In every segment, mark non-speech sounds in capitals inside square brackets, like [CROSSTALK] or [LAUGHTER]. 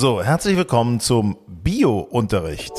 So, herzlich willkommen zum Bio-Unterricht.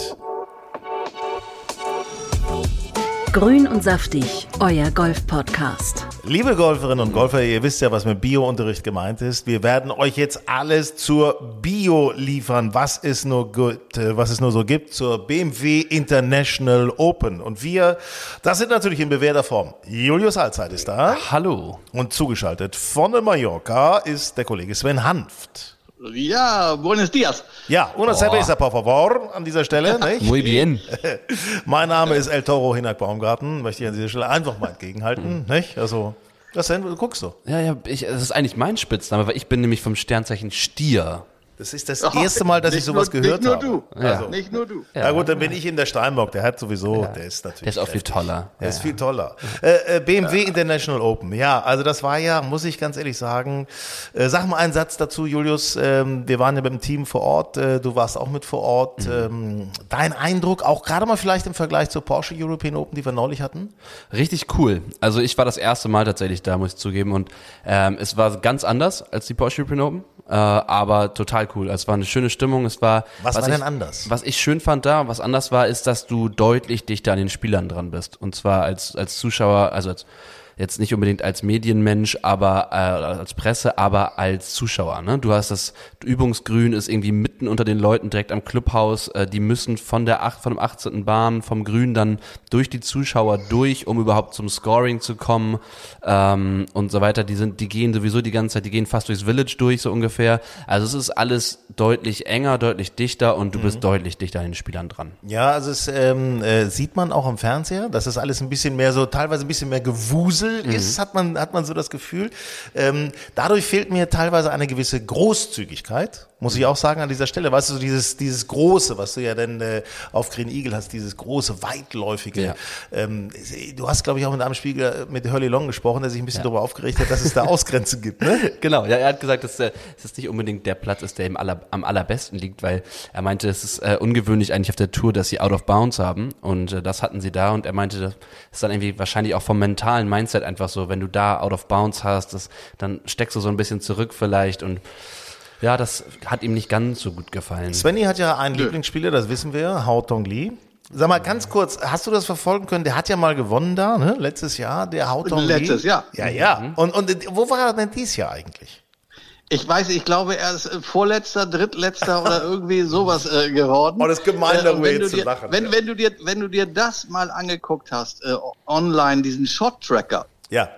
Grün und saftig, euer Golf-Podcast. Liebe Golferinnen und Golfer, ihr wisst ja, was mit Bio-Unterricht gemeint ist. Wir werden euch jetzt alles zur Bio liefern, was es nur gut, äh, was es nur so gibt zur BMW International Open. Und wir, das sind natürlich in bewährter Form. Julius Allzeit ist da. Hallo. Und zugeschaltet von Mallorca ist der Kollege Sven Hanft. Ja, buenos dias. Ja, una cerveza, por favor, an dieser Stelle. [LAUGHS] Nicht? Muy bien. [LAUGHS] mein Name ist El Toro Hinak Baumgarten, möchte ich an dieser Stelle einfach mal entgegenhalten. Nicht? Also, was denn? Du guckst so. Ja, ja, ich, das ist eigentlich mein Spitzname, weil ich bin nämlich vom Sternzeichen Stier. Das ist das [LAUGHS] erste Mal, dass ich sowas nur, gehört nicht nur habe. du. Also, Nicht nur du. ja. gut, dann bin ich in der Steinbock. Der hat sowieso, der ist natürlich. Der ist auch viel toller. Der ist Ja, viel toller. Äh, äh, BMW International Open. Ja, also das war ja, muss ich ganz ehrlich sagen. Äh, sag mal einen Satz dazu, Julius. Ähm, wir waren ja dem Team vor Ort. Äh, du warst auch mit vor Ort. Mhm. Ähm, dein Eindruck, auch gerade mal vielleicht im Vergleich zur Porsche European Open, die wir neulich hatten? Richtig cool. Also ich war das erste Mal tatsächlich da, muss ich zugeben. Und ähm, es war ganz anders als die Porsche European Open, äh, aber total cool. Also Es war eine schöne Stimmung. Es war Was war ich, denn anders? Was ich schön fand da, was anders war, ist, dass du deutlich dichter an den Spielern dran bist. Und zwar als als Zuschauer, also als jetzt nicht unbedingt als Medienmensch, aber äh, als Presse, aber als Zuschauer. Ne? Du hast das Übungsgrün ist irgendwie mitten unter den Leuten direkt am Clubhaus. Äh, die müssen von der acht, von dem 18. Bahn vom Grün dann durch die Zuschauer durch, um überhaupt zum Scoring zu kommen ähm, und so weiter. Die sind, die gehen sowieso die ganze Zeit, die gehen fast durchs Village durch so ungefähr. Also es ist alles deutlich enger, deutlich dichter und du bist deutlich dichter an den Spielern dran. Ja, also es ähm, äh, sieht man auch am Fernseher, dass es alles ein bisschen mehr so, teilweise ein bisschen mehr Gewusel ist, hat man, hat man so das Gefühl. Ähm, dadurch fehlt mir teilweise eine gewisse Großzügigkeit, muss ich auch sagen an dieser Stelle. Weißt du, so dieses, dieses Große, was du ja dann äh, auf Green Eagle hast, dieses große, weitläufige. Ja. Ähm, du hast, glaube ich, auch mit einem Spieler mit Hurley Long gesprochen, der sich ein bisschen darüber aufgeregt hat, dass es da [LAUGHS] Ausgrenzen gibt, ne? Genau, ja, er hat gesagt, dass äh, dass es nicht unbedingt der Platz ist, der ihm aller, am allerbesten liegt, weil er meinte, es ist äh, ungewöhnlich eigentlich auf der Tour, dass sie Out of Bounds haben und äh, das hatten sie da und er meinte, das ist dann irgendwie wahrscheinlich auch vom mentalen Mindset einfach so, wenn du da Out of Bounds hast, das, dann steckst du so ein bisschen zurück vielleicht und ja, das hat ihm nicht ganz so gut gefallen. Svenny hat ja einen Lieblingsspieler, das wissen wir, Hao Tong Lee. Sag mal ganz kurz, hast du das verfolgen können? Der hat ja mal gewonnen da, ne? Letztes Jahr, der Hao Tong Lee. Letztes Jahr. Ja, ja. Und, und wo war er denn dieses Jahr eigentlich? Ich weiß, ich glaube, er ist äh, vorletzter, drittletzter oder [LAUGHS] irgendwie sowas äh, geworden. Oh, das ist gemein, darüber und wenn jetzt zu lachen, Wenn, ja. wenn, du dir, wenn du dir das mal angeguckt hast, äh, online, diesen Shot-Tracker, Ja.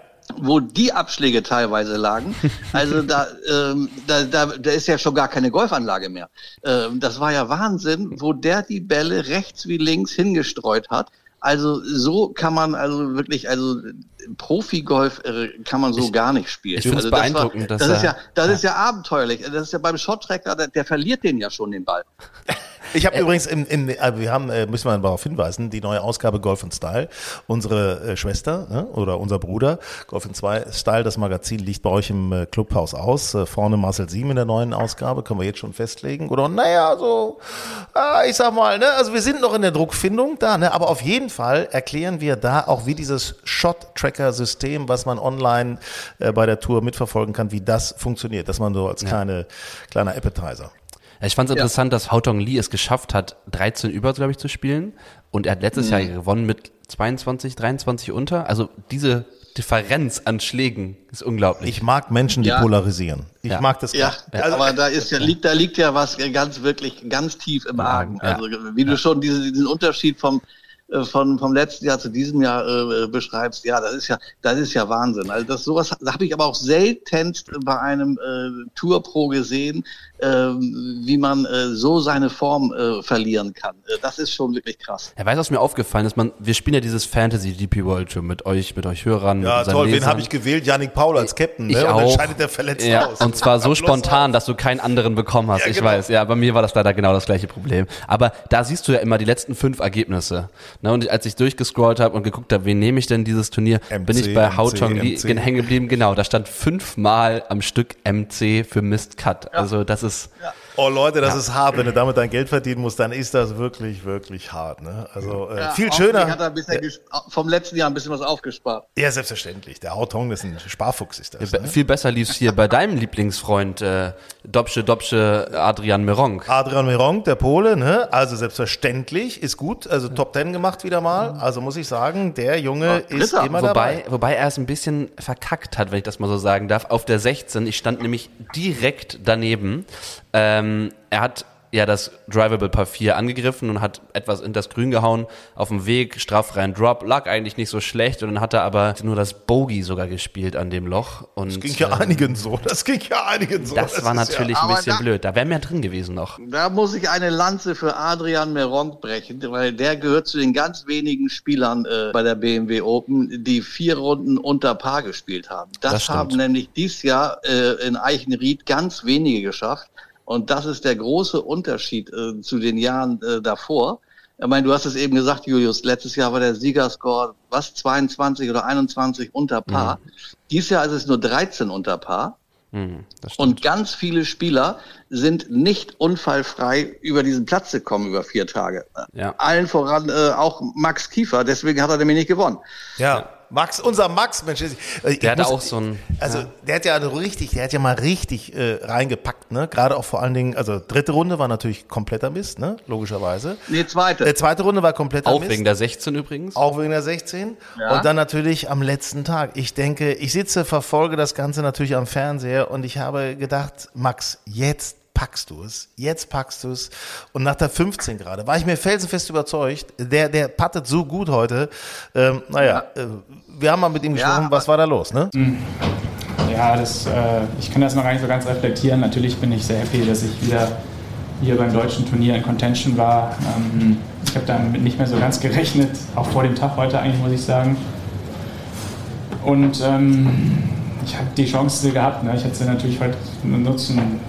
Wo die Abschläge teilweise lagen. [LAUGHS] Also da, ähm, da, da, da ist ja schon gar keine Golfanlage mehr. Ähm, das war ja Wahnsinn, wo der die Bälle rechts wie links hingestreut hat. Also so kann man also wirklich, also Profi-Golf äh, kann man so gar nicht spielen. ich also das war- beeindruckend, das ist er- ja, das ist ja abenteuerlich. Das ist ja beim Shot-Tracker, der, der verliert den ja schon den Ball. [LAUGHS] Ich habe übrigens, im, im, äh, wir haben, äh, müssen wir darauf hinweisen, die neue Ausgabe Golf and Style. Unsere äh, Schwester ne, oder unser Bruder, Golf and Style, das Magazin liegt bei euch im äh, Clubhaus aus. Äh, vorne Marcel Sieben in der neuen Ausgabe, können wir jetzt schon festlegen. Oder naja, so, ah, ich sag mal, ne, also wir sind noch in der Druckfindung da, ne, aber auf jeden Fall erklären wir da auch, wie dieses Shot-Tracker-System, was man online äh, bei der Tour mitverfolgen kann, wie das funktioniert, dass man so als kleine, kleiner Appetizer. Ja, Ich fand es interessant, dass Haotong Lee es geschafft hat, 13 über, glaube ich, zu spielen. Und er hat letztes Jahr gewonnen mit 22, 23 unter. Also diese Differenz an Schlägen ist unglaublich. Ich mag Menschen, die Ja. polarisieren. Ich Ja. mag das. Ja, also, aber da ist ja, liegt, da liegt ja was ganz wirklich ganz tief im Argen. ja. Also wie du schon diese, diesen Unterschied vom von vom letzten Jahr zu diesem Jahr äh, beschreibst, ja, das ist ja, das ist ja Wahnsinn. Also das sowas habe ich aber auch seltenst bei einem äh, Tour Pro gesehen, äh, wie man äh, so seine Form äh, verlieren kann. Äh, das ist schon wirklich krass. Ja, weißt du, was mir aufgefallen ist? Man, wir spielen ja dieses Fantasy DP World Tour mit euch, mit euch Hörern. Ja, toll. Wen Lesern. habe ich gewählt? Yannick Paul als Captain. Ich ne? Und auch. dann scheidet der verletzt ja, aus. Und zwar so spontan, dass du keinen anderen bekommen hast. Ja, ich genau. weiß. Ja, bei mir war das leider genau das gleiche Problem. Aber da siehst du ja immer die letzten fünf Ergebnisse. Ne, und als ich durchgescrollt habe und geguckt habe, wen nehme ich denn dieses Turnier, MC, bin ich bei Hao Chong Li hängen geblieben. Genau, da stand fünfmal am Stück MC für Mist Cut. Also das ist Oh Leute, das ist hart. Wenn du damit dein Geld verdienen musst, dann ist das wirklich, wirklich hart. Ne? Also äh, Ja, viel schöner. Hat er bisschen ges- vom letzten Jahr ein bisschen was aufgespart. Ja, selbstverständlich. Der Hautong ist ein Sparfuchs, ist das. Ne? Viel besser lief's hier bei deinem Lieblingsfreund äh, Dobsche Dobsche Adrian Meronk. Adrian Meronk, der Pole, ne? also selbstverständlich, ist gut. Also Top Ten gemacht wieder mal. Also muss ich sagen, der Junge ist Dritter. immer Wobei, dabei. wobei er es ein bisschen verkackt hat, wenn ich das mal so sagen darf. Auf der 16, ich stand nämlich direkt daneben. Ähm, er hat ja das Drivable Par 4 angegriffen und hat etwas in das Grün gehauen auf dem Weg, straffreien Drop, lag eigentlich nicht so schlecht und dann hat er aber nur das Bogey sogar gespielt an dem Loch. Und Das ging ja äh, einigen so. Das ging ja einigen so. das, war ist natürlich ja- ein bisschen da- blöd. Da wäre mehr drin gewesen noch. Da muss ich eine Lanze für Adrian Meronk brechen, weil der gehört zu den ganz wenigen Spielern äh, bei der BMW Open, die vier Runden unter Paar gespielt haben. Das, Das haben nämlich dieses Jahr äh, in Eichenried ganz wenige geschafft. Und das ist der große Unterschied äh, zu den Jahren äh, davor. Ich meine, du hast es eben gesagt, Julius, letztes Jahr war der Siegerscore, was, 22 oder 21 unter Paar. Dieses Jahr ist es nur 13 unter Paar. Hm, stimmt. Und ganz viele Spieler sind nicht unfallfrei über diesen Platz gekommen über vier Tage. Ja. Allen voran äh, auch Max Kiefer, deswegen hat er nämlich nicht gewonnen. Ja. Max, unser Max, Mensch, ich- ich Der hatte muss- auch so ein- Also der hat ja richtig, der hat ja mal richtig äh, reingepackt, ne? Gerade auch vor allen Dingen, also dritte Runde war natürlich kompletter Mist, ne? Logischerweise. Nee, zweite. Äh, zweite Runde war kompletter Auch Mist. wegen der 16 übrigens. Auch wegen der 16. Ja. Und dann natürlich am letzten Tag. Ich denke, ich sitze, verfolge das Ganze natürlich am Fernseher und ich habe gedacht, Max, jetzt packst du es. Jetzt packst du es. Und nach der 15 gerade war ich mir felsenfest überzeugt, der, der pattet so gut heute. Ähm, naja, äh, wir haben mal mit ihm Ja, gesprochen, was war da los, ne? Ja, das, äh, ich kann das noch gar nicht so ganz reflektieren. Natürlich bin ich sehr happy, dass ich wieder hier beim deutschen Turnier in Contention war. Ähm, ich habe damit nicht mehr so ganz gerechnet, auch vor dem Tag heute eigentlich, muss ich sagen. Und ähm, ich habe die Chance gehabt. Ne? Ich hätte sie natürlich heute nutzen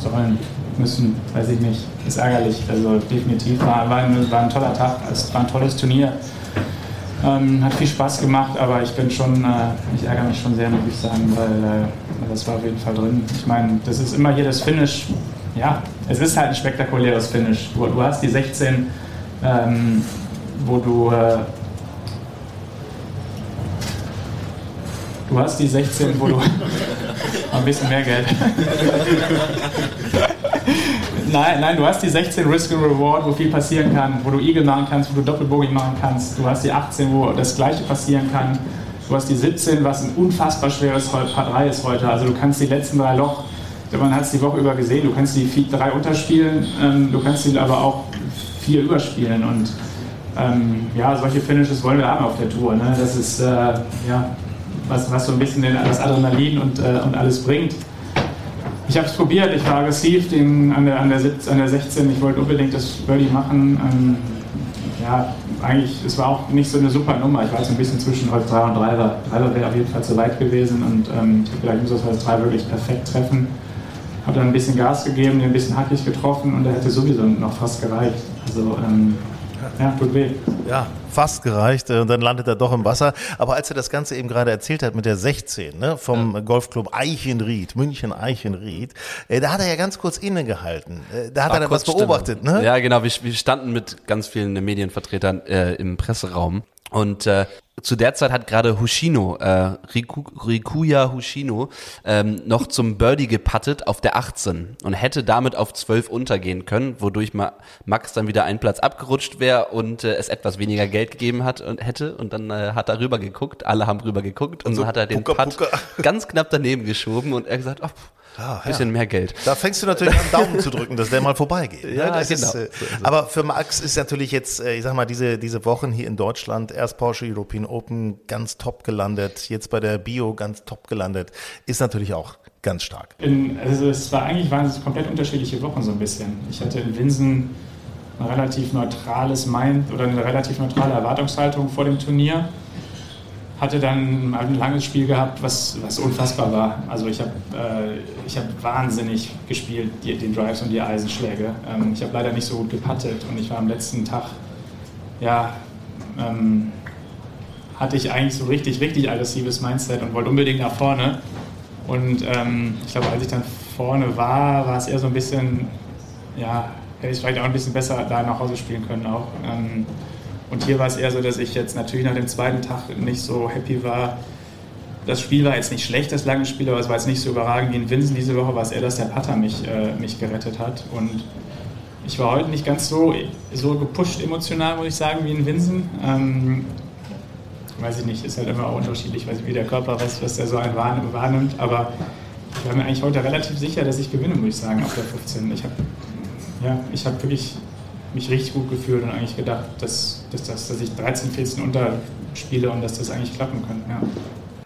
sollen, müssen, weiß ich nicht. Ist ärgerlich. Also definitiv war, war, ein, war ein toller Tag. Es war ein tolles Turnier. Ähm, hat viel Spaß gemacht, aber ich bin schon, äh, ich ärgere mich schon sehr, muss ich sagen, weil äh, das war auf jeden Fall drin. Ich meine, das ist immer hier das Finish. Ja, es ist halt ein spektakuläres Finish. Du, du hast die 16, ähm, wo du äh, Du hast die 16, wo du [LAUGHS] ein bisschen mehr Geld. nein, nein, du hast die 16 Risk and Reward, wo viel passieren kann, wo du Eagle machen kannst, wo du Doppelbogey machen kannst. Du hast die 18, wo das Gleiche passieren kann. Du hast die 17, was ein unfassbar schweres Paar 3 ist heute. Also du kannst die letzten drei Loch, man hat es die Woche über gesehen, du kannst die vier- drei unterspielen, ähm, du kannst sie aber auch vier überspielen und ähm, ja, solche Finishes wollen wir haben auf der Tour. Ne? Das ist äh, ja, was, was so ein bisschen das Adrenalin und, äh, und alles bringt. Ich habe es probiert, ich war aggressiv den, an, der, an, der 17, an der 16, ich wollte unbedingt das Birdie machen. Ähm, ja, eigentlich, es war auch nicht so eine super Nummer. Ich war jetzt ein bisschen zwischen Holz 3 und 3. 3 wäre auf jeden Fall zu weit gewesen und ähm, ich habe ich muss das Holz 3 wirklich perfekt treffen. Habe dann ein bisschen Gas gegeben, den ein bisschen hackig getroffen und der hätte sowieso noch fast gereicht. Also, ähm, ja, tut weh. Ja, fast gereicht äh, und dann landet er doch im Wasser. Aber als er das Ganze eben gerade erzählt hat mit der 16 ne, vom Golfclub Eichenried, München Eichenried, äh, da hat er ja ganz kurz innegehalten. Äh, da hat War er dann was beobachtet. Ne? Ja, genau. Wir, wir standen mit ganz vielen Medienvertretern äh, im Presseraum. Und äh, zu der Zeit hat gerade Hushino, äh, Riku, Rikuya Hushino, ähm, noch zum Birdie gepattet auf der 18 und hätte damit auf 12 untergehen können, wodurch Ma Max dann wieder einen Platz abgerutscht wäre und äh, es etwas weniger Geld gegeben hat und hätte. Und dann äh, hat er rüber geguckt, alle haben rüber geguckt und so dann hat er den Pucker, Putt ganz knapp daneben geschoben und er gesagt, oh, Ah, Bisschen ja. mehr Geld. Da fängst du natürlich an, Daumen zu drücken, dass der mal vorbeigeht. Ne? Ja, das genau. Ist, äh, aber für Max ist natürlich jetzt, äh, ich sag mal, diese, diese Wochen hier in Deutschland, erst Porsche European Open ganz top gelandet, jetzt bei der Bio ganz top gelandet, ist natürlich auch ganz stark. In, also es war eigentlich waren es komplett unterschiedliche Wochen so ein bisschen. Ich hatte in Winsen ein relativ neutrales Mind oder eine relativ neutrale Erwartungshaltung vor dem Turnier hatte dann ein langes Spiel gehabt, was, was unfassbar war. Also ich habe äh, hab wahnsinnig gespielt, die, den Drives und die Eisenschläge. Ähm, ich habe leider nicht so gut gepattet und ich war am letzten Tag, ja, ähm, hatte ich eigentlich so richtig, richtig aggressives Mindset und wollte unbedingt nach vorne. Und ähm, ich glaube, als ich dann vorne war, war es eher so ein bisschen, ja, hätte ich vielleicht auch ein bisschen besser da nach Hause spielen können auch. Ähm, und hier war es eher so, dass ich jetzt natürlich nach dem zweiten Tag nicht so happy war. Das Spiel war jetzt nicht schlecht, das lange Spiel, aber es war jetzt nicht so überragend wie in Winsen diese Woche, war es eher, dass der Putter mich, äh, mich gerettet hat. Und ich war heute nicht ganz so, so gepusht emotional, muss ich sagen, wie in Winsen. Ähm, weiß ich nicht, ist halt immer auch unterschiedlich, weiß ich, wie der Körper weiß, was der so einen wahrnimmt. Aber ich war mir eigentlich heute relativ sicher, dass ich gewinne, muss ich sagen, auf der 15. Ich habe ja, hab wirklich mich richtig gut gefühlt und eigentlich gedacht, dass, dass, dass, dass ich 13, 14 unterspiele und dass das eigentlich klappen könnte. Ja.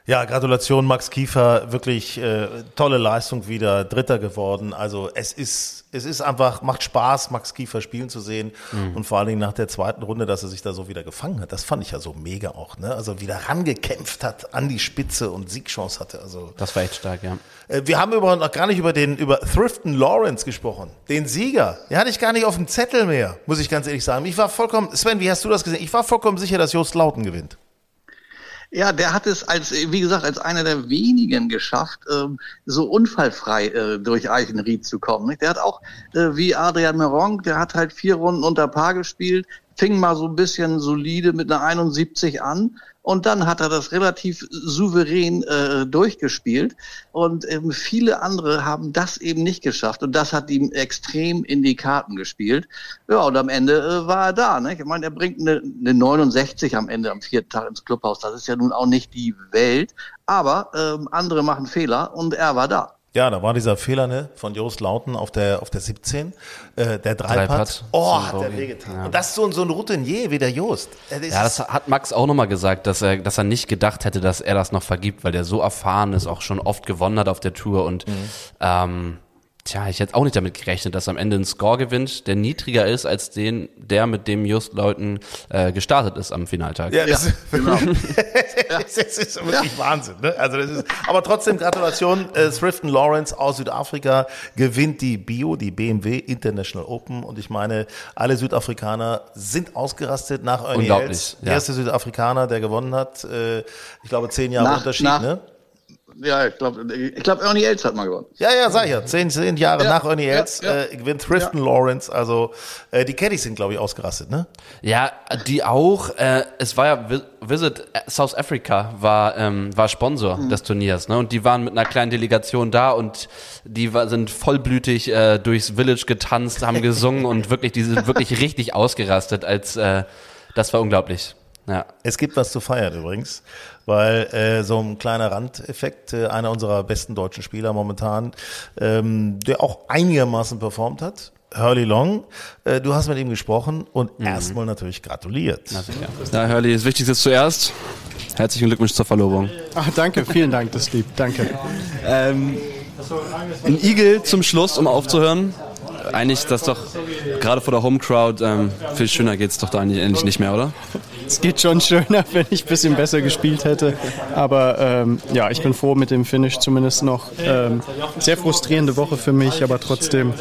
Ja, Gratulation Max Kiefer, wirklich äh, tolle Leistung wieder, Dritter geworden. Also es ist, es ist einfach, macht Spaß, Max Kiefer spielen zu sehen mhm. und vor allen Dingen nach der zweiten Runde, dass er sich da so wieder gefangen hat. Das fand ich ja so mega auch, ne? Also wieder rangekämpft hat an die Spitze und Siegchance hatte. Also das war echt stark, ja. Äh, wir haben über, noch gar nicht über den über Thrifton Lawrence gesprochen, den Sieger. Den hatte ich gar nicht auf dem Zettel mehr, muss ich ganz ehrlich sagen. Ich war vollkommen, Sven, wie hast du das gesehen? Ich war vollkommen sicher, dass Jost Lauten gewinnt. Ja, der hat es als, wie gesagt, als einer der wenigen geschafft, ähm, so unfallfrei äh, durch Eichenried zu kommen. Der hat auch, äh, wie Adrian Meron, der hat halt vier Runden unter Paar gespielt, fing mal so ein bisschen solide mit einer 71 an und dann hat er das relativ souverän äh, durchgespielt. Und ähm, viele andere haben das eben nicht geschafft. Und das hat ihm extrem in die Karten gespielt. Ja, und am Ende äh, war er da. Ne? Ich meine, er bringt eine, eine 69 am Ende am vierten Tag ins Clubhaus. Das ist ja nun auch nicht die Welt. Aber ähm, andere machen Fehler und er war da. Ja, da war dieser Fehler ne, von Jost Lauten auf der, auf der 17, äh, der Dreipad. Oh, hat der wehgetan. Ja. Und das ist so, so ein Routinier wie der Jost. Ja, das hat Max auch nochmal gesagt, dass er, dass er nicht gedacht hätte, dass er das noch vergibt, weil der so erfahren ist, auch schon oft gewonnen hat auf der Tour und mhm. ähm, Tja, ich hätte auch nicht damit gerechnet, dass am Ende ein Score gewinnt, der niedriger ist als den, der mit dem Just Leuten äh, gestartet ist am Finaltag. Ja, das, [LAUGHS] ja, genau. das ist wirklich ja. Wahnsinn. Ne? Also das ist, aber trotzdem Gratulation, äh, Thrifton Lawrence aus Südafrika gewinnt die Bio, die BMW International Open und ich meine, alle Südafrikaner sind ausgerastet nach Ernie Unglaublich, Der erste Südafrikaner, der gewonnen hat, äh, ich glaube zehn Jahre nach, Unterschied, nach, ne? Ja, ich glaube, ich glaub, Ernie Els hat mal gewonnen. Ja, ja, sag ich ja. Zehn, zehn Jahre ja, nach Ernie Els ja, ja. äh, gewinnt Thrifton Lawrence. Also äh, die Caddies sind, glaube ich, ausgerastet, ne? Ja, die auch. Äh, es war ja Visit South Africa war ähm, war Sponsor mhm. des Turniers, ne? Und die waren mit einer kleinen Delegation da und die war, sind vollblütig äh, durchs Village getanzt, haben gesungen und wirklich, die sind wirklich [LAUGHS] richtig ausgerastet. Als äh, das war unglaublich. Ja. Es gibt was zu feiern übrigens, weil äh, so ein kleiner Randeffekt, äh, einer unserer besten deutschen Spieler momentan, ähm, der auch einigermaßen performt hat, Hurley Long, äh, du hast mit ihm gesprochen und mhm. erstmal natürlich gratuliert. Ja, Hurley, das Wichtigste zuerst. Herzlichen Glückwunsch zur Verlobung. Ach, danke, vielen Dank, das lieb, danke. Ähm, ein Igel zum Schluss, um aufzuhören. Eigentlich das doch gerade vor der Home Crowd ähm, viel schöner geht's doch da eigentlich endlich nicht mehr, oder? Es geht schon schöner, [LAUGHS] wenn ich ein bisschen besser gespielt hätte. Aber ähm, ja, ich bin froh mit dem Finish zumindest noch. Ähm, sehr frustrierende Woche für mich, aber trotzdem,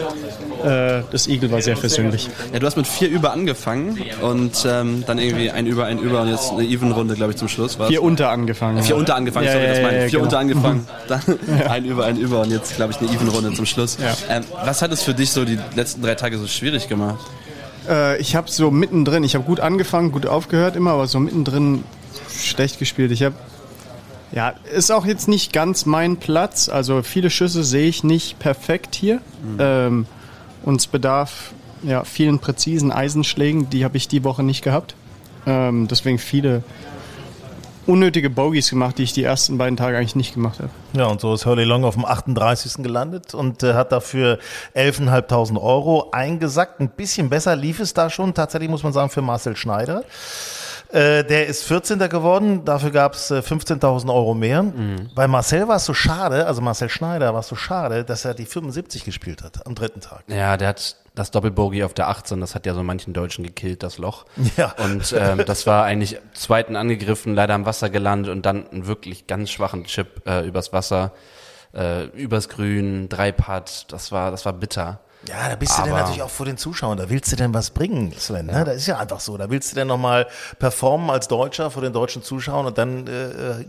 äh, das Eagle war sehr versöhnlich. Ja, du hast mit vier über angefangen und ähm, dann irgendwie ein über, ein über und jetzt eine Even-Runde, glaube ich, zum Schluss. War's. Vier unter angefangen. Vier unter angefangen, ja, sorry, das meine ich. Vier genau. unter angefangen, dann ein über, ein über und jetzt, glaube ich, eine Even-Runde zum Schluss. Ähm, was hat es für dich so die letzten drei Tage so schwierig gemacht? Äh, ich habe so mittendrin, ich habe gut angefangen, gut aufgehört immer, aber so mittendrin schlecht gespielt. Ich habe ja, ist auch jetzt nicht ganz mein Platz. Also viele Schüsse sehe ich nicht perfekt hier. Mhm. Ähm, und es bedarf ja, vielen präzisen Eisenschlägen. Die habe ich die Woche nicht gehabt. Ähm, deswegen viele unnötige Bogies gemacht, die ich die ersten beiden Tage eigentlich nicht gemacht habe. Ja, und so ist Hurley Long auf dem 38. gelandet und äh, hat dafür 11.500 Euro eingesackt. Ein bisschen besser lief es da schon, tatsächlich muss man sagen, für Marcel Schneider. Äh, der ist 14. geworden, dafür gab es äh, 15.000 Euro mehr. Mhm. Bei Marcel war es so schade, also Marcel Schneider war es so schade, dass er die 75 gespielt hat am dritten Tag. Ja, der hat das Doppelbogie auf der 18, das hat ja so manchen Deutschen gekillt, das Loch. Ja. Und ähm, das war eigentlich zweiten angegriffen, leider am Wasser gelandet und dann einen wirklich ganz schwachen Chip äh, übers Wasser, äh, übers Grün, drei Putt, das war, das war bitter. Ja, da bist du denn natürlich auch vor den Zuschauern. Da willst du denn was bringen, Sven. Ne? Das ist ja einfach so. Da willst du denn nochmal performen als Deutscher vor den deutschen Zuschauern und dann äh, äh,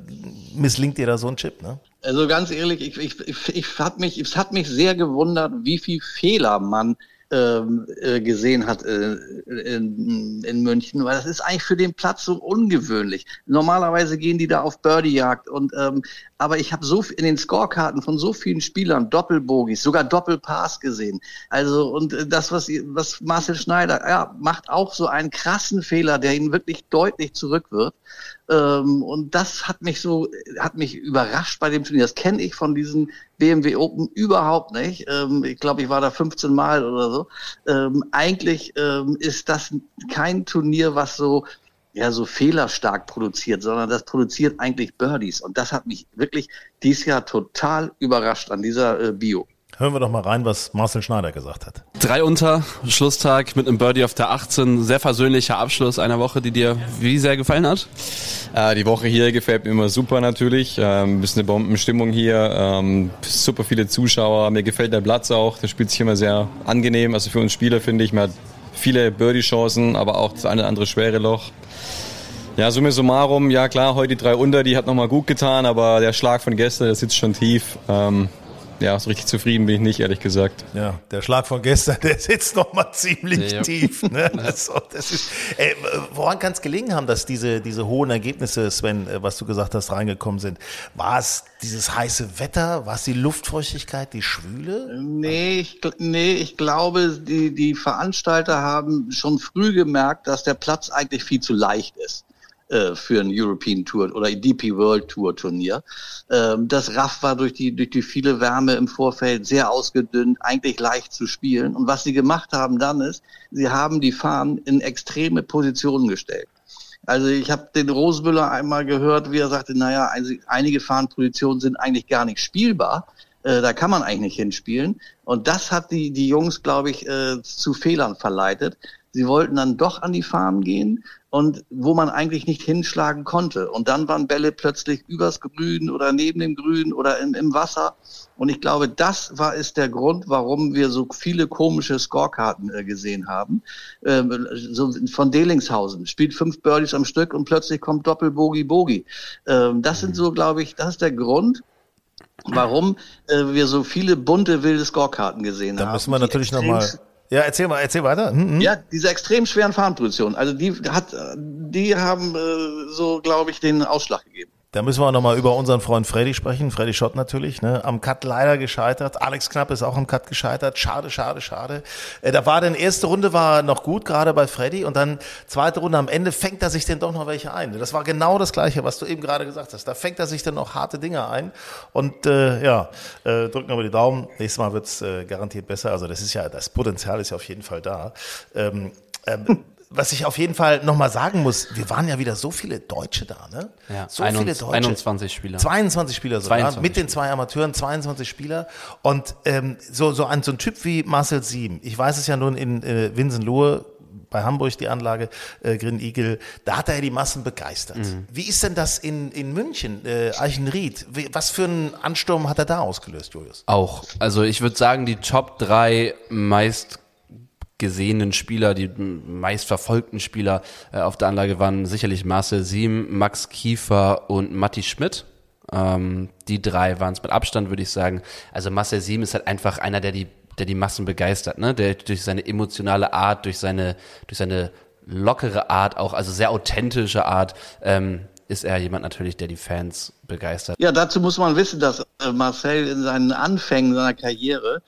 misslingt dir da so ein Chip, ne? Also ganz ehrlich, ich, ich, ich, ich hat mich, es hat mich sehr gewundert, wie viel Fehler man gesehen hat äh, in, in München, weil das ist eigentlich für den Platz so ungewöhnlich. Normalerweise gehen die da auf Birdie-Jagd und ähm, aber ich habe so in den Scorekarten von so vielen Spielern Doppelbogies, sogar Doppelpass gesehen. Also und äh, das, was, was Marcel Schneider ja, macht auch so einen krassen Fehler, der ihn wirklich deutlich zurückwirft. Ähm, und das hat mich so, hat mich überrascht bei dem Turnier. Das kenne ich von diesen BMW Open überhaupt nicht. Ähm, ich glaube, ich war da 15 Mal oder so. Ähm, eigentlich ähm, ist das kein Turnier, was so ja so fehlerstark produziert, sondern das produziert eigentlich Birdies. Und das hat mich wirklich dieses Jahr total überrascht an dieser äh, Bio. Hören wir doch mal rein, was Marcel Schneider gesagt hat. Drei unter, Schlusstag mit einem Birdie auf der 18. Sehr versöhnlicher Abschluss einer Woche, die dir wie sehr gefallen hat? Äh, die Woche hier gefällt mir immer super natürlich. Ähm, ist eine Bombenstimmung hier. Ähm, super viele Zuschauer. Mir gefällt der Platz auch. Der spielt sich immer sehr angenehm. Also für uns Spieler finde ich, man hat viele Birdie-Chancen, aber auch das eine oder andere schwere Loch. Ja, summa summarum, ja klar, heute die drei unter, die hat nochmal gut getan, aber der Schlag von gestern, der sitzt schon tief. Ähm, ja, so richtig zufrieden bin ich nicht, ehrlich gesagt. Ja, der Schlag von gestern, [LAUGHS] der sitzt noch mal ziemlich ja. tief. Ne? Also, das ist, ey, woran kann es gelegen haben, dass diese, diese hohen Ergebnisse, Sven, äh, was du gesagt hast, reingekommen sind? War es dieses heiße Wetter? War es die Luftfeuchtigkeit, die Schwüle? Nee, ich, nee, ich glaube, die, die Veranstalter haben schon früh gemerkt, dass der Platz eigentlich viel zu leicht ist. Äh, für ein European Tour oder DP World Tour Turnier. Ähm, das Raff war durch die, durch die viele Wärme im Vorfeld sehr ausgedünnt, eigentlich leicht zu spielen. Und was sie gemacht haben dann ist, sie haben die Fahnen in extreme Positionen gestellt. Also ich habe den Rosenmüller einmal gehört, wie er sagte, naja, einige Fahnenpositionen sind eigentlich gar nicht spielbar. Äh, da kann man eigentlich nicht hinspielen. Und das hat die, die Jungs, glaube ich, äh, zu Fehlern verleitet. Sie wollten dann doch an die Fahnen gehen und wo man eigentlich nicht hinschlagen konnte. Und dann waren Bälle plötzlich übers Grün oder neben dem Grün oder im, im Wasser. Und ich glaube, das war ist der Grund, warum wir so viele komische Scorekarten äh, gesehen haben. Ähm, so von Delingshausen spielt fünf Birdies am Stück und plötzlich kommt Doppel Bogi Bogi. Ähm, das sind so, glaube ich, das ist der Grund warum äh, wir so viele bunte wilde Scorekarten gesehen da haben. Da müssen wir natürlich nochmal ja, erzähl mal, erzähl weiter. Hm, hm. Ja, diese extrem schweren Fahnenpositionen, also die hat, die haben äh, so, glaube ich, den Ausschlag gegeben. Da müssen wir nochmal über unseren Freund Freddy sprechen. Freddy Schott natürlich, ne? Am Cut leider gescheitert. Alex Knapp ist auch am Cut gescheitert. Schade, schade, schade. Äh, da war denn erste Runde war noch gut, gerade bei Freddy. Und dann zweite Runde am Ende fängt er sich denn doch noch welche ein. Das war genau das Gleiche, was du eben gerade gesagt hast. Da fängt er sich dann noch harte Dinge ein. Und äh, ja, äh, drücken wir die Daumen. Nächstes Mal wird's äh, garantiert besser. Also das ist ja, das Potenzial ist ja auf jeden Fall da. Ähm, ähm, [LAUGHS] was ich auf jeden Fall nochmal sagen muss, wir waren ja wieder so viele Deutsche da, ne? Ja, so 21, viele Deutsche. 21 Spieler. 22 Spieler sogar, 22 mit den zwei Amateuren, 22 Spieler. Und ähm, so, so ein, so ein Typ wie Marcel Sieben, ich weiß es ja nun in äh, Winsenlohe, bei Hamburg die Anlage, äh, Green Eagle, da hat er ja die Massen begeistert. Mhm. Wie ist denn das in, in München, äh, Eichenried? Wie, was für einen Ansturm hat er da ausgelöst, Julius? Auch. Also ich würde sagen, die Top drei meist gesehenen Spieler, die meistverfolgten Spieler äh, auf der Anlage waren sicherlich Marcel Siem, Max Kiefer und Matti Schmidt. Ähm, die drei waren es mit Abstand, würde ich sagen. Also Marcel Siem ist halt einfach einer, der die, der die Massen begeistert, ne? Der durch seine emotionale Art, durch seine, durch seine lockere Art auch, also sehr authentische Art, ähm, ist er jemand natürlich, der die Fans begeistert. Ja, dazu muss man wissen, dass äh, Marcel in seinen Anfängen seiner Karriere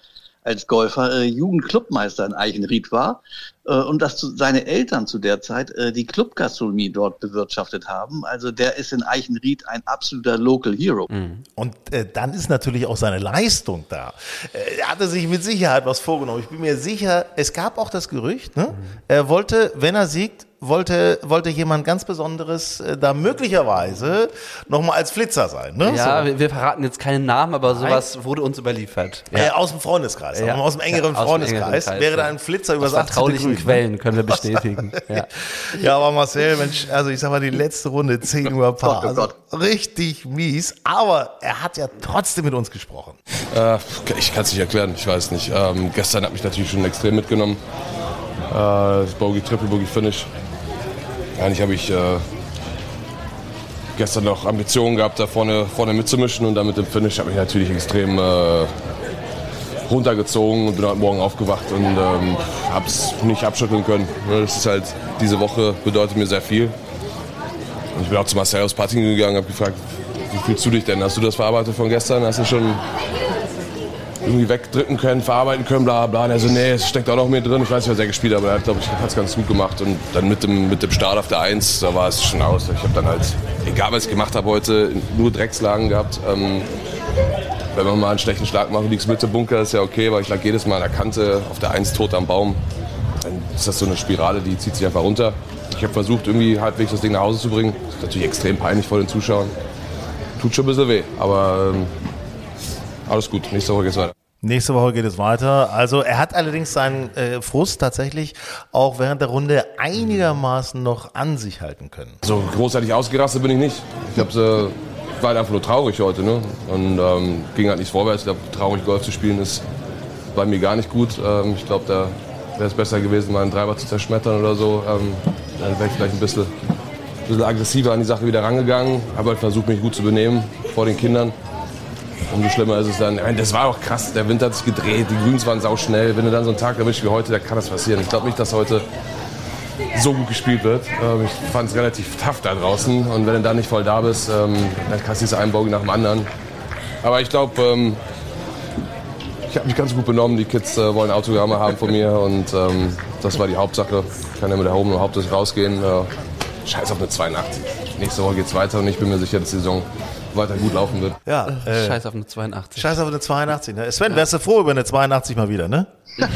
als Golfer äh, Jugendclubmeister in Eichenried war äh, und dass zu, seine Eltern zu der Zeit äh, die Clubgastronomie dort bewirtschaftet haben. Also der ist in Eichenried ein absoluter Local Hero. Mhm. Und äh, dann ist natürlich auch seine Leistung da. Äh, er hatte sich mit Sicherheit was vorgenommen. Ich bin mir sicher, es gab auch das Gerücht, ne? er wollte, wenn er siegt, wollte, wollte jemand ganz Besonderes äh, da möglicherweise nochmal als Flitzer sein. Ne? Ja, so. wir, wir verraten jetzt keinen Namen, aber sowas wurde uns überliefert. Äh, aus dem Freundeskreis, Ja. aus dem engeren Ja, aus dem Freundeskreis, engeren Kreis, wäre da ja. ein Flitzer über Aus das 18. vertraulichen Grün? Quellen können wir bestätigen. ja. Ja, aber Marcel, Mensch, also ich sag mal, die letzte Runde [LAUGHS] 10 Uhr Paar. Gott, oh Also richtig mies. Aber er hat ja trotzdem mit uns gesprochen. Äh, ich kann es nicht erklären, ich weiß nicht. Ähm, gestern hat mich natürlich schon extrem mitgenommen. Äh, das Bogey, Triple Bogey Finish. Eigentlich habe ich äh, gestern noch Ambitionen gehabt, da vorne, vorne mitzumischen und dann mit dem Finish habe ich natürlich extrem äh, runtergezogen und bin heute Morgen aufgewacht und ähm, habe es nicht abschütteln können. Ne, Das ist halt, diese Woche bedeutet mir sehr viel. Und ich bin auch zu Marcel aus Pattingen gegangen, habe gefragt, wie fühlst du dich denn? Hast du das verarbeitet von gestern? Hast du schon irgendwie wegdrücken können, verarbeiten können, bla bla. Und er so, nee, es steckt auch noch mehr drin. Ich weiß nicht, was er gespielt hat, aber er hat, glaube ich, hat es ganz gut gemacht. Und dann mit dem, mit dem Start auf der Eins, da war es schon aus. Ich habe dann halt, egal was ich gemacht habe heute, nur Dreckslagen gehabt. Ähm, wenn man mal einen schlechten Schlag macht, liegst Mitte Bunker, ist ja okay, weil ich lag jedes Mal an der Kante, auf der Eins tot am Baum. Dann ist das so eine Spirale, die zieht sich einfach runter. Ich habe versucht, irgendwie halbwegs das Ding nach Hause zu bringen. Das ist natürlich extrem peinlich vor den Zuschauern. Tut schon ein bisschen weh, aber ähm, alles gut. Nächste Woche geht's weiter. Nächste Woche geht es weiter. Also er hat allerdings seinen äh, Frust tatsächlich auch während der Runde einigermaßen noch an sich halten können. So großartig ausgerastet bin ich nicht. Ich hab's, äh, war halt einfach nur traurig heute. Ne? Und ähm, ging halt nicht vorwärts. Ich glaube, traurig Golf zu spielen ist bei mir gar nicht gut. Ähm, ich glaube, da wäre es besser gewesen, mal einen Treiber zu zerschmettern oder so. Ähm, dann wäre ich vielleicht ein bisschen, ein bisschen aggressiver an die Sache wieder rangegangen. Habe halt versucht, mich gut zu benehmen vor den Kindern. Umso schlimmer ist es dann. Meine, das war auch krass. Der Wind hat sich gedreht, die Grüns waren sauschnell. Wenn du dann so einen Tag erwischst wie heute, da kann das passieren. Ich glaube nicht, dass heute so gut gespielt wird. Ähm, ich fand es relativ tough da draußen. Und wenn du da nicht voll da bist, ähm, dann kassierst du einen Bogen nach dem anderen. Aber ich glaube, ähm, ich habe mich ganz gut benommen. Die Kids äh, wollen Autogramme haben von mir. Und das war die Hauptsache. Ich kann ja mit der Home nur hauptsächlich rausgehen. Scheiß auf eine 82. Nächste Woche geht's weiter und ich bin mir sicher, dass die Saison weiter gut laufen wird. Ja, äh, Scheiß auf eine 82. Scheiß auf eine 82. Ne? Sven, wärst du froh über eine 82 mal wieder, ne? [LAUGHS]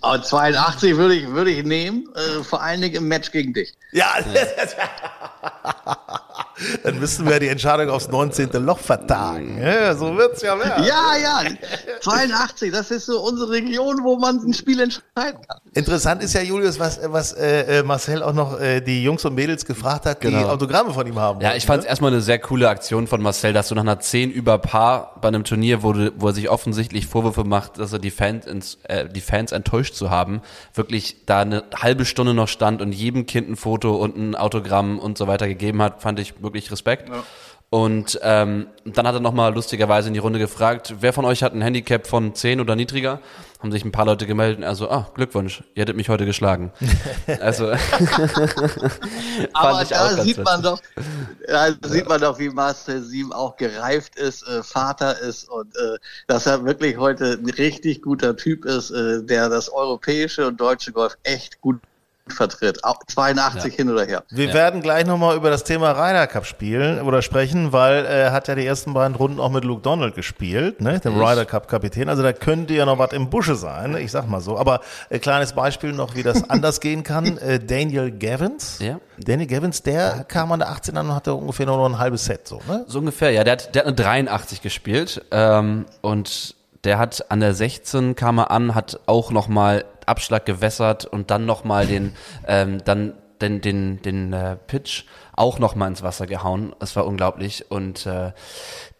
Aber 82 würde ich, würde ich nehmen, äh, vor allen Dingen im Match gegen dich. Ja, [LAUGHS] dann müssten wir die Entscheidung aufs 19. Loch vertagen. Ja, so wird's ja werden. Ja, ja, 82, das ist so unsere Region, wo man ein Spiel entscheiden kann. Interessant ist ja, Julius, was, was äh, äh, Marcel auch noch äh, die Jungs und Mädels gefragt hat, die Genau. Autogramme von ihm haben. Ja, wollten, ich fand es ne? erstmal eine sehr coole Aktion von Marcel, dass du nach einer 10 über Paar bei einem Turnier, wo, du, wo er sich offensichtlich Vorwürfe macht, dass er die Fans, ins, äh, die Fans enttäuscht zu haben, wirklich da eine halbe Stunde noch stand und jedem Kind ein Foto und ein Autogramm und so weiter gegeben hat, fand ich wirklich Respekt. Und ähm, dann hat er nochmal lustigerweise in die Runde gefragt, wer von euch hat ein Handicap von 10 oder niedriger? Haben sich ein paar Leute gemeldet, also, ah, Glückwunsch, ihr hättet mich heute geschlagen. [LAUGHS] also, Aber [LAUGHS] da sieht man doch, da sieht man doch, wie Marcel Sieben auch gereift ist, äh, Vater ist und äh, dass er wirklich heute ein richtig guter Typ ist, äh, der das europäische und deutsche Golf echt gut vertritt. Auch 82 hin oder her. Wir werden gleich nochmal über das Thema Ryder Cup spielen oder sprechen, weil er hat ja die ersten beiden Runden auch mit Luke Donald gespielt, ne, dem Ryder Cup Kapitän. Also da könnte ja noch was im Busche sein, ich sag mal so. Aber äh, kleines Beispiel noch, wie das [LAUGHS] anders gehen kann. Äh, Daniel Gavins. Ja. Daniel Gavins, der kam an der 18 an und hatte ungefähr nur noch ein halbes Set, so, ne? So ungefähr, ja. Der hat, der hat eine 83 gespielt ähm, und der hat an der 16 kam er an, hat auch nochmal Abschlag gewässert und dann nochmal den, ähm, dann den, den, den äh, Pitch auch nochmal ins Wasser gehauen. Das war unglaublich. Und äh,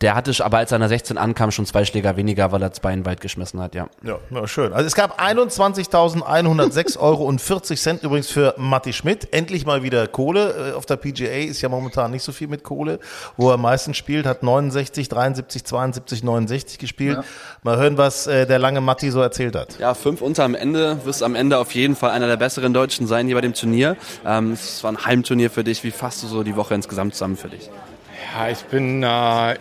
der hatte aber als er an der 16 ankam schon zwei Schläger weniger, weil er zwei in den Wald geschmissen hat, ja. Ja, ja, schön. Also es gab 21.106 Euro und 40 Cent übrigens für Matti Schmidt. Endlich mal wieder Kohle. Äh, Auf der PGA ist ja momentan nicht so viel mit Kohle. Wo er am meisten spielt, hat 69, 73, 72, 69 gespielt. Mal hören, was äh, der lange Matti so erzählt hat. Ja, fünf unter am Ende. Wirst am Ende auf jeden Fall einer der besseren Deutschen sein hier bei dem Turnier. Ähm, es war ein Heimturnier für dich. Wie fasst du so die Woche insgesamt zusammen für dich? Ja, ich bin äh,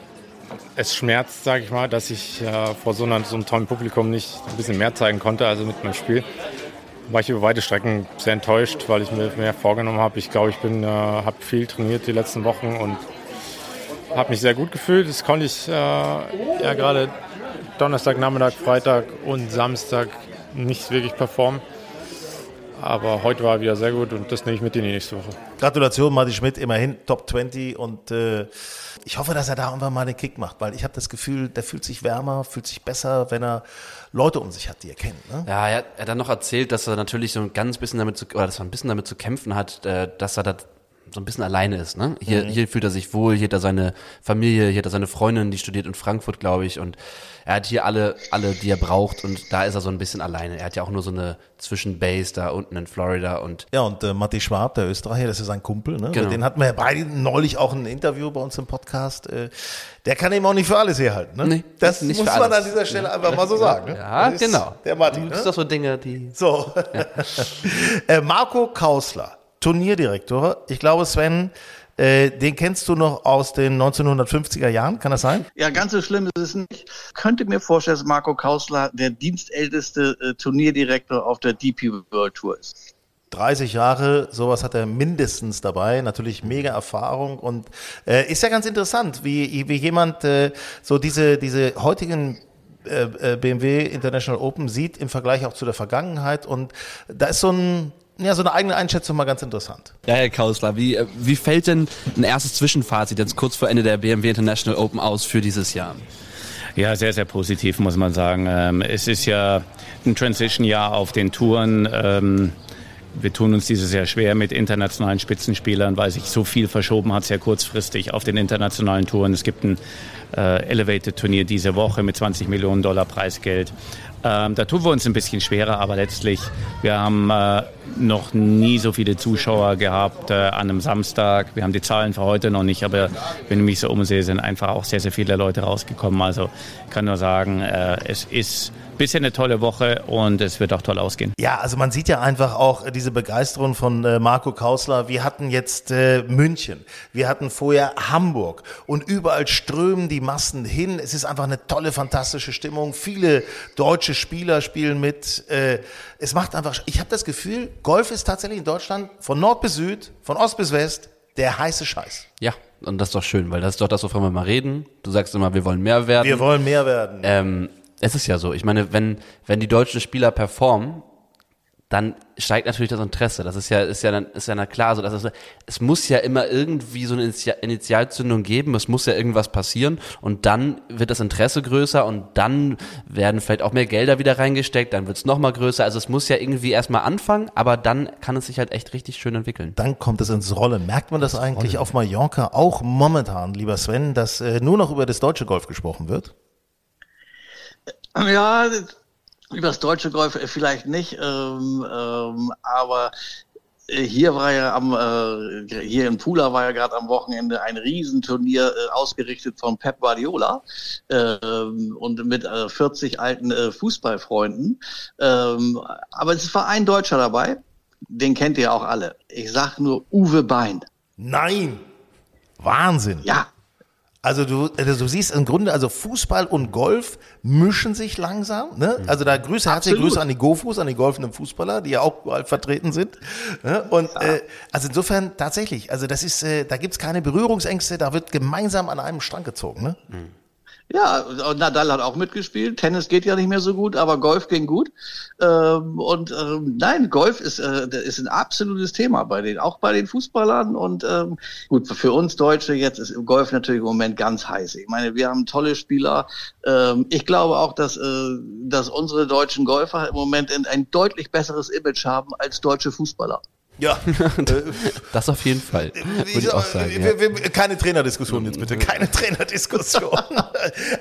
es schmerzt, sage ich mal, dass ich äh, vor so, einer, so einem tollen Publikum nicht ein bisschen mehr zeigen konnte, also mit meinem Spiel. War ich über weite Strecken sehr enttäuscht, weil ich mir mehr vorgenommen habe. Ich glaube, ich äh, habe viel trainiert die letzten Wochen und habe mich sehr gut gefühlt. Das konnte ich äh, ja gerade Donnerstag, Nachmittag, Freitag und Samstag nicht wirklich performen. Aber heute war er wieder sehr gut und das nehme ich mit in die nächste Woche. Gratulation, Martin Schmidt, immerhin Top 20 und äh, ich hoffe, dass er da irgendwann mal den Kick macht, weil ich habe das Gefühl, der fühlt sich wärmer, fühlt sich besser, wenn er Leute um sich hat, die er kennt. Ne? Ja, er hat, dann noch erzählt, dass er natürlich so ein ganz bisschen damit zu, oder dass er ein bisschen damit zu kämpfen hat, äh, dass er da so ein bisschen alleine ist. Ne? Hier, Mhm. hier fühlt er sich wohl, hier hat er seine Familie, hier hat er seine Freundin, die studiert in Frankfurt, glaube ich, und er hat hier alle, alle, die er braucht und da ist er so ein bisschen alleine. Er hat ja auch nur so eine Zwischenbase da unten in Florida und Ja, und äh, Matti Schwab, der Österreicher, das ist sein Kumpel, ne? Genau. Mit den hatten wir ja beide neulich auch ein Interview bei uns im Podcast. Äh, der kann eben auch nicht für alles herhalten. Ne? Nee, das muss man alles. an dieser Stelle einfach mal so sagen. Ne? Ja, genau. Der Matti. Das Ne? sind doch so Dinge, die. So. [LAUGHS] äh, Marco Kausler, Turnierdirektor. Ich glaube, Sven, äh, den kennst du noch aus den 1950er Jahren, kann das sein? Ja, ganz so schlimm ist es nicht. Ich könnte mir vorstellen, dass Marco Kausler der dienstälteste äh, Turnierdirektor auf der DP World Tour ist. 30 Jahre, sowas hat er mindestens dabei, natürlich mega Erfahrung und äh, ist ja ganz interessant, wie, wie jemand äh, so diese, diese heutigen äh, BMW International Open sieht im Vergleich auch zu der Vergangenheit und da ist so ein ja, so eine eigene Einschätzung mal ganz interessant. Ja, Herr Kausler, wie, äh, wie fällt denn ein erstes Zwischenfazit jetzt kurz vor Ende der BMW International Open aus für dieses Jahr? Ja, sehr, sehr positiv, muss man sagen. Ähm, Es ist ja ein Transition-Jahr auf den Touren. Ähm, Wir tun uns dieses Jahr schwer mit internationalen Spitzenspielern, weil sich so viel verschoben hat, sehr kurzfristig auf den internationalen Touren. Es gibt ein äh, Elevated-Turnier diese Woche mit 20 Millionen Dollar Preisgeld. Ähm, da tun wir uns ein bisschen schwerer, aber letztlich, wir haben äh, noch nie so viele Zuschauer gehabt äh, an einem Samstag. Wir haben die Zahlen für heute noch nicht, aber wenn ich mich so umsehe, sind einfach auch sehr, sehr viele Leute rausgekommen. Also ich kann nur sagen, äh, es ist bisher eine tolle Woche und es wird auch toll ausgehen. Ja, also man sieht ja einfach auch diese Begeisterung von äh, Marco Kausler. Wir hatten jetzt äh, München, wir hatten vorher Hamburg und überall strömen die Massen hin. Es ist einfach eine tolle, fantastische Stimmung. Viele deutsche Spieler spielen mit. Äh, es macht einfach, ich habe das Gefühl, Golf ist tatsächlich in Deutschland von Nord bis Süd, von Ost bis West der heiße Scheiß. Ja, und das ist doch schön, weil das ist doch das, wovon wir mal reden. Du sagst immer, wir wollen mehr werden. Wir wollen mehr werden. Ähm, es ist ja so. Ich meine, wenn, wenn die deutschen Spieler performen, dann steigt natürlich das Interesse. Das ist ja, ist ja dann, ist ja na klar so. Das ist, es muss ja immer irgendwie so eine Initial- Initialzündung geben. Es muss ja irgendwas passieren. Und dann wird das Interesse größer und dann werden vielleicht auch mehr Gelder wieder reingesteckt. Dann wird es nochmal größer. Also es muss ja irgendwie erstmal anfangen, aber dann kann es sich halt echt richtig schön entwickeln. Dann kommt es ins Rollen. Merkt man das eigentlich auf Mallorca auch momentan, lieber Sven, dass äh, nur noch über das deutsche Golf gesprochen wird? Ja, über das deutsche Golf äh, vielleicht nicht, ähm, ähm, aber äh, hier war ja am äh, hier in Pula war ja gerade am Wochenende ein Riesenturnier äh, ausgerichtet von Pep Guardiola ähm, und mit äh, 40 alten äh, Fußballfreunden. Ähm, aber es war ein Deutscher dabei, den kennt ihr auch alle. Ich sag nur Uwe Bein. Nein! Wahnsinn! Ja. Also du, also du siehst im Grunde, also Fußball und Golf mischen sich langsam. Ne? Also da Grüße, herzliche. Grüße an die Gofus, an die golfenden Fußballer, die ja auch überall vertreten sind. Ne? Und äh, also insofern tatsächlich, also das ist, äh, da gibt's keine Berührungsängste, da wird gemeinsam an einem Strang gezogen. Ne? Ja, und Nadal hat auch mitgespielt. Tennis geht ja nicht mehr so gut, aber Golf ging gut. Ähm, und ähm, nein, Golf ist, äh, ist ein absolutes Thema bei den, auch bei den Fußballern. Und ähm, gut, für uns Deutsche jetzt ist Golf natürlich im Moment ganz heiß. Ich meine, wir haben tolle Spieler. Ähm, ich glaube auch, dass, äh, dass unsere deutschen Golfer im Moment ein, ein deutlich besseres Image haben als deutsche Fußballer. Ja, [LAUGHS] Das auf jeden Fall, würde ich auch sagen. Ja. Wir, wir, keine Trainerdiskussion jetzt bitte, keine [LAUGHS] Trainerdiskussion.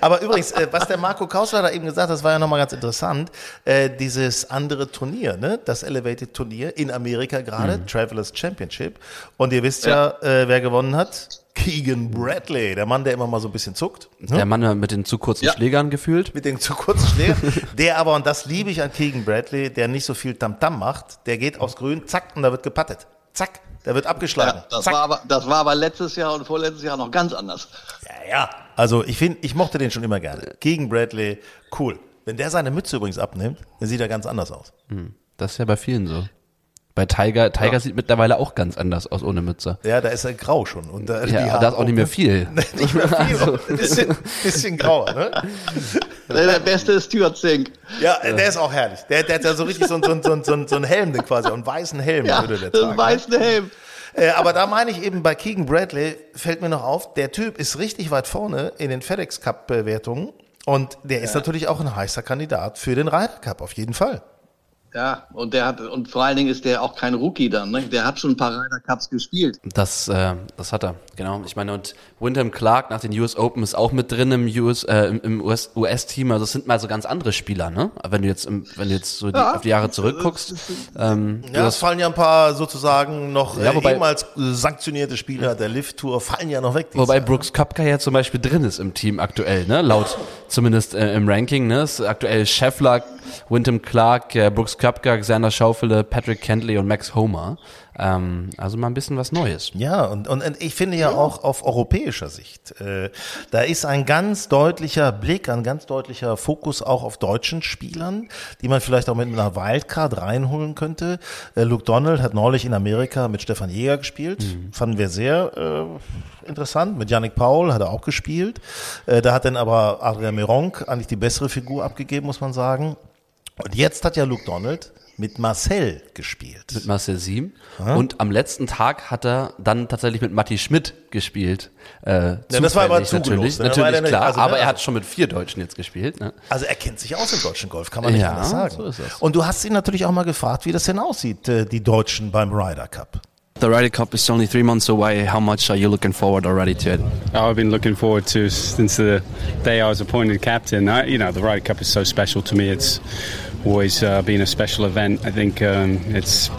Aber übrigens, äh, was der Marco Kausler da eben gesagt hat, das war ja nochmal ganz interessant. Äh, dieses andere Turnier, ne? das Elevated Turnier in Amerika gerade, Travelers Championship. Und ihr wisst ja, äh, wer gewonnen hat? Keegan Bradley, der Mann, der immer mal so ein bisschen zuckt. ne? Der Mann mit den zu kurzen Schlägern gefühlt. mit den zu kurzen Schlägern, [LAUGHS] der aber, und das liebe ich an Keegan Bradley, der nicht so viel Tamtam macht, der geht aufs Grün, zack, und da wird gepattet. Zack, der wird abgeschlagen. Ja, das, Zack. war aber, das war aber letztes Jahr und vorletztes Jahr noch ganz anders. Ja, ja. Also ich finde, ich mochte den schon immer gerne. Gegen Bradley, cool. Wenn der seine Mütze übrigens abnimmt, dann sieht er ganz anders aus. Hm. Das ist ja bei vielen so. Bei Tiger, Tiger ja. sieht mittlerweile auch ganz anders aus ohne Mütze. Ja, da ist er grau schon. Und da, ja, da ist auch nicht mehr viel. [LAUGHS] nicht mehr viel. [LAUGHS] Also. Ein bisschen, bisschen grauer, ne? Der beste ist Stuart Sink. Ja, der ist auch herrlich. Der, der hat ja so richtig so, so, so, so, so einen Helm quasi, einen weißen Helm ja, würde der tragen. Einen ne? weißen Helm. Äh, aber da meine ich eben bei Keegan Bradley, fällt mir noch auf, der Typ ist richtig weit vorne in den FedEx Cup Bewertungen. Und der ist natürlich auch ein heißer Kandidat für den Ryder Cup, auf jeden Fall. Ja, und der hat, und vor allen Dingen ist der auch kein Rookie dann, ne? Der hat schon ein paar Ryder Cups gespielt. Das, äh, das hat er, genau. Ich meine, und Wyndham Clark nach den US Open ist auch mit drin im US, äh, im US, US-Team. Also es sind mal so ganz andere Spieler, ne? Wenn du jetzt, im, wenn du jetzt so die, Ja. auf die Jahre zurückguckst. Ähm, Ja, es fallen ja ein paar sozusagen noch Ja, äh, wobei- ehemals sanktionierte Spieler der Lift Tour fallen ja noch weg. Wobei. Brooks Koepka ja zum Beispiel drin ist im Team aktuell, ne? Laut zumindest äh, im Ranking, ne? Ist aktuell Scheffler, Wyndham Clark, äh, Brooks Koepka, Xander Schaufele, Patrick Kentley und Max Homer. Ähm, also mal ein bisschen was Neues. Ja, und, und, und ich finde ja auch auf europäischer Sicht, äh, da ist ein ganz deutlicher Blick, ein ganz deutlicher Fokus auch auf deutschen Spielern, die man vielleicht auch mit einer Wildcard reinholen könnte. Äh, Luke Donald hat neulich in Amerika mit Stefan Jäger gespielt, fanden wir sehr äh, interessant. Mit Yannick Paul hat er auch gespielt. Äh, da hat dann aber Adrian Meronk eigentlich die bessere Figur abgegeben, muss man sagen. Und jetzt hat ja Luke Donald mit Marcel gespielt. Mit Marcel Siem. Und am letzten Tag hat er dann tatsächlich mit Matti Schmidt gespielt. Äh, das war aber natürlich, ne? natürlich klar. also, ne, aber er also- hat schon mit vier Deutschen jetzt gespielt. Ne? Also er kennt sich aus im deutschen Golf, kann man nicht Ja, anders sagen. so. Und du hast ihn natürlich auch mal gefragt, wie das denn aussieht, äh, die Deutschen beim Ryder Cup. The Ryder Cup is only three months away. How much are you looking forward already to it? Oh, I've been looking forward to since the day I was appointed captain. I, you know, the Ryder Cup is so special to me. It's always uh, been a special event. I think um, it's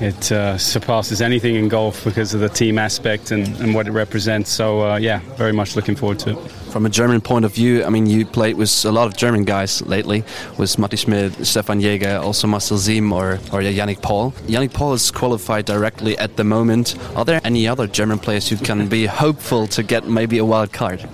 it uh, surpasses anything in golf because of the team aspect and, and what it represents. So uh, yeah, very much looking forward to it. From a German point of view, I mean, you played with a lot of German guys lately, with Matti Schmidt, Stefan Jäger, also Marcel Ziem or, or Yannick Paul. Yannick Paul is qualified directly at the moment. Are there any other German players who can be hopeful to get maybe a wild card?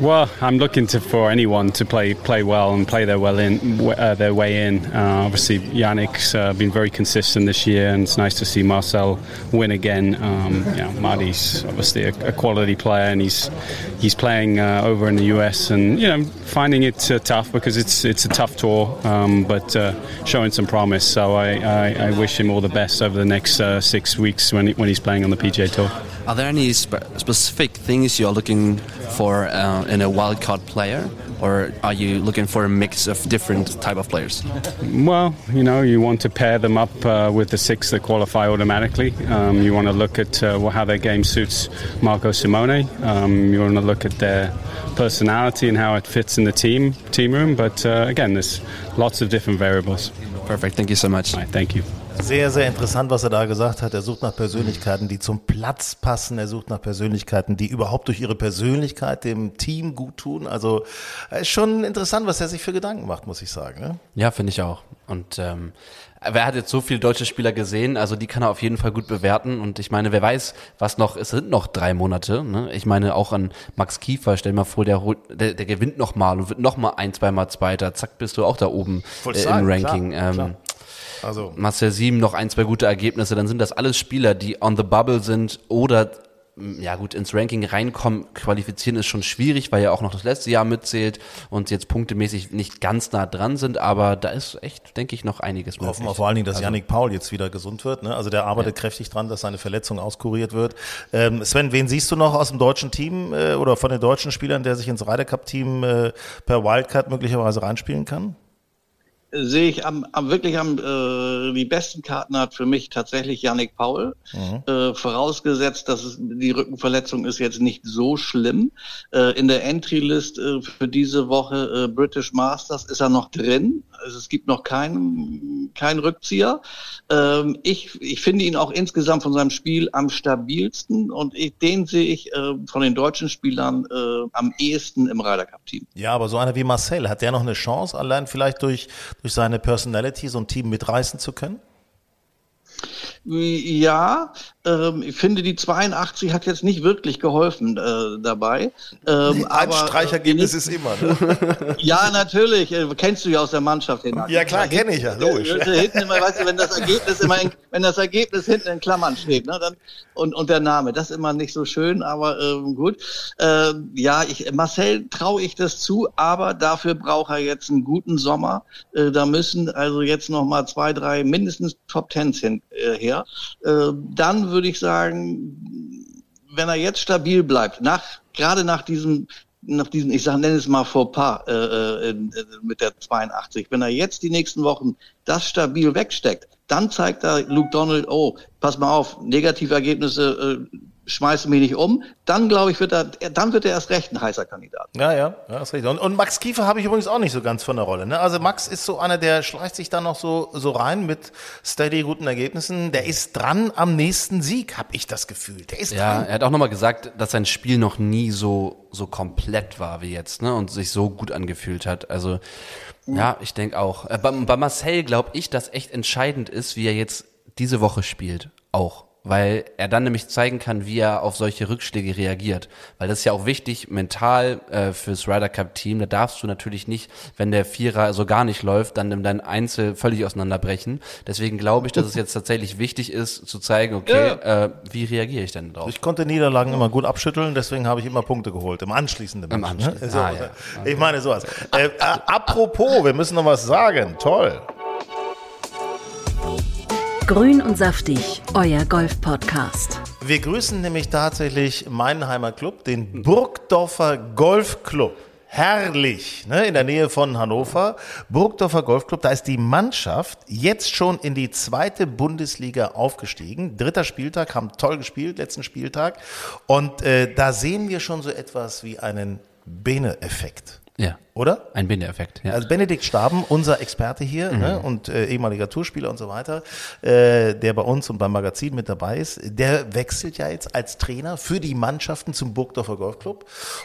Well, I'm looking to, for anyone to play play well and play their well in uh, their way in. Uh, obviously, Yannick's uh, been very consistent this year, and it's nice to see Marcel win again. Um, you know, Marty's obviously a, a quality player, and he's he's playing uh, over in the US, and you know, finding it uh, tough because it's it's a tough tour, um, but uh, showing some promise. So I, I, I wish him all the best over the next six weeks when he, when he's playing on the PGA Tour. Are there any spe- specific things you're looking for uh, in a wildcard player, or are you looking for a mix of different type of players? Well, you know, you want to pair them up uh, with the six that qualify automatically. Um, you want to look at uh, how their game suits Marco Simone. Um, you want to look at their personality and how it fits in the team team room. But uh, again, there's lots of different variables. Perfect. Thank you so much. Right, thank you. Sehr, sehr interessant, was er da gesagt hat. Er sucht nach Persönlichkeiten, die zum Platz passen. Er sucht nach Persönlichkeiten, die überhaupt durch ihre Persönlichkeit dem Team gut tun. Also ist schon interessant, was er sich für Gedanken macht, muss ich sagen. Ne? Ja, finde ich auch. Und ähm, wer hat jetzt so viele deutsche Spieler gesehen? Also die kann er auf jeden Fall gut bewerten. Und ich meine, wer weiß, was noch, es sind noch drei Monate. Ne? Ich meine auch an Max Kiefer, stell dir mal vor, der, holt- der, der gewinnt noch mal und wird noch mal ein, zweimal Zweiter. Zack, bist du auch da oben äh, im sagen, Ranking. klar, ähm, klar. Also Marcel Sieben noch ein, zwei gute Ergebnisse, dann sind das alles Spieler, die on the bubble sind oder mm, ja gut, ins Ranking reinkommen, qualifizieren ist schon schwierig, weil ja auch noch das letzte Jahr mitzählt und jetzt punktemäßig nicht ganz nah dran sind, aber da ist echt, denke ich, noch einiges möglich. Hoffen wir vor allen Dingen, dass Also- Yannick Paul jetzt wieder gesund wird. Ne? Also der arbeitet kräftig dran, dass seine Verletzung auskuriert wird. Ähm, Sven, wen siehst du noch aus dem deutschen Team äh, oder von den deutschen Spielern, der sich ins Ryder Cup Team äh, per Wildcard möglicherweise reinspielen kann? Sehe ich am, am wirklich am äh, die besten Karten hat für mich tatsächlich Yannick Paul. Äh, vorausgesetzt, dass es, die Rückenverletzung ist jetzt nicht so schlimm. Äh, in der Entry-List äh, für diese Woche äh, British Masters ist er noch drin. Also es gibt noch keinen keinen Rückzieher. Ähm, ich, ich finde ihn auch insgesamt von seinem Spiel am stabilsten und ich, den sehe ich äh, von den deutschen Spielern äh, am ehesten im Ryder Cup Team. Ja, aber so einer wie Marcel, hat der noch eine Chance, allein vielleicht durch, durch seine Personality so ein Team mitreißen zu können? Ja, ähm, ich finde, die 82 hat jetzt nicht wirklich geholfen äh, dabei. Ähm, Ein aber, Streichergebnis äh, ist immer. Ne? [LAUGHS] Ja, natürlich. Äh, kennst du ja aus der Mannschaft hin. Ja, klar, kenne ich ja, logisch. Äh, Hinten immer, weißt du, wenn das Ergebnis immer in, wenn das Ergebnis hinten in Klammern steht, ne, dann, und, und der Name, das ist immer nicht so schön, aber ähm, gut. Ähm, ja, ich, Marcel traue ich das zu, aber dafür braucht er jetzt einen guten Sommer. Äh, da müssen also jetzt noch mal zwei, drei, mindestens Top Tens hin, äh, Äh, dann würde ich sagen, wenn er jetzt stabil bleibt, nach, gerade nach diesem nach diesem, ich sage, nenne es mal Fauxpas äh, äh, äh, mit der 82. Wenn er jetzt die nächsten Wochen das stabil wegsteckt, dann zeigt er Luke Donald, oh, pass mal auf, Negativergebnisse äh, schmeißen mich nicht um. Dann glaube ich, wird er, dann wird er erst recht ein heißer Kandidat. Ja, ja, ja, ist richtig. Und, und Max Kiefer habe ich übrigens auch nicht so ganz von der Rolle. Ne? Also Max ist so einer, der schleicht sich da noch so, so rein mit steady guten Ergebnissen. Der ist dran am nächsten Sieg, habe ich das Gefühl. Der ist Ja, dran. er hat auch nochmal gesagt, dass sein Spiel noch nie so, so komplett war wie jetzt, ne? Und sich so gut angefühlt hat. Also, ja, ich denke auch. Äh, Bei, bei Marcel glaube ich, dass echt entscheidend ist, wie er jetzt diese Woche spielt. Auch. Weil er dann nämlich zeigen kann, wie er auf solche Rückschläge reagiert. Weil das ist ja auch wichtig, mental äh, fürs Ryder Cup Team. Da darfst du natürlich nicht, wenn der Vierer so gar nicht läuft, dann in dein Einzel völlig auseinanderbrechen. Deswegen glaube ich, dass es jetzt tatsächlich wichtig ist, zu zeigen, okay, äh, wie reagiere ich denn drauf? Ich konnte Niederlagen immer gut abschütteln, deswegen habe ich immer Punkte geholt. Im anschließenden Im Match, Anschließenden. Ne? So, Ah, ja. Ich meine sowas. Äh, äh, apropos, wir müssen noch was sagen. Toll. Grün und saftig, euer Golf-Podcast. Wir grüßen nämlich tatsächlich meinen Heimatclub, den Burgdorfer Golfclub. Herrlich, ne, in der Nähe von Hannover. Burgdorfer Golfclub, da ist die Mannschaft jetzt schon in die zweite Bundesliga aufgestiegen. Dritter Spieltag, haben toll gespielt, letzten Spieltag. Und äh, da sehen wir schon so etwas wie einen Bene-Effekt. Ja. Oder? Ein Binde-Effekt, ja. Also Benedikt Staben, unser Experte hier Mhm. ne, und äh, ehemaliger Tourspieler und so weiter, äh, der bei uns und beim Magazin mit dabei ist, der wechselt ja jetzt als Trainer für die Mannschaften zum Burgdorfer Golfclub.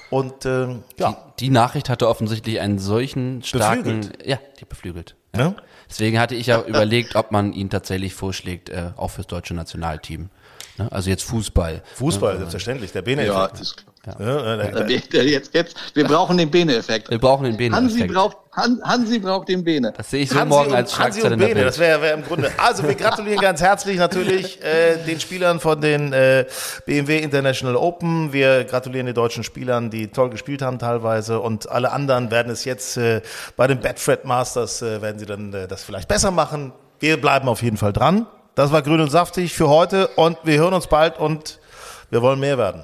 Und ähm, ja, Die Nachricht hatte offensichtlich einen solchen starken, Beflügelt. ja, die beflügelt. Ja. Ne? Deswegen hatte ich ja überlegt, ob man ihn tatsächlich vorschlägt, äh, auch fürs deutsche Nationalteam. Ne? Also jetzt Fußball. Fußball, Ne? selbstverständlich, der Ja, Bene-Effekt. das ist klar. Ja, äh, Der äh, Be- der jetzt, jetzt, wir brauchen den Bene-Effekt. Wir brauchen den Hansi Bene-Effekt. braucht, Han, Hansi braucht den Bene. Das sehe ich so Hansi morgen und, als Hansi Schlagzeile und in der Bene, Bild. das wäre wär im Grunde. Also wir gratulieren ganz herzlich natürlich äh, den Spielern von den äh, BMW International Open. Wir gratulieren den deutschen Spielern, die toll gespielt haben teilweise. Und alle anderen werden es jetzt äh, bei den Betfred Masters, äh, werden sie dann äh, das vielleicht besser machen. Wir bleiben auf jeden Fall dran. Das war grün und saftig für heute und wir hören uns bald und wir wollen mehr werden.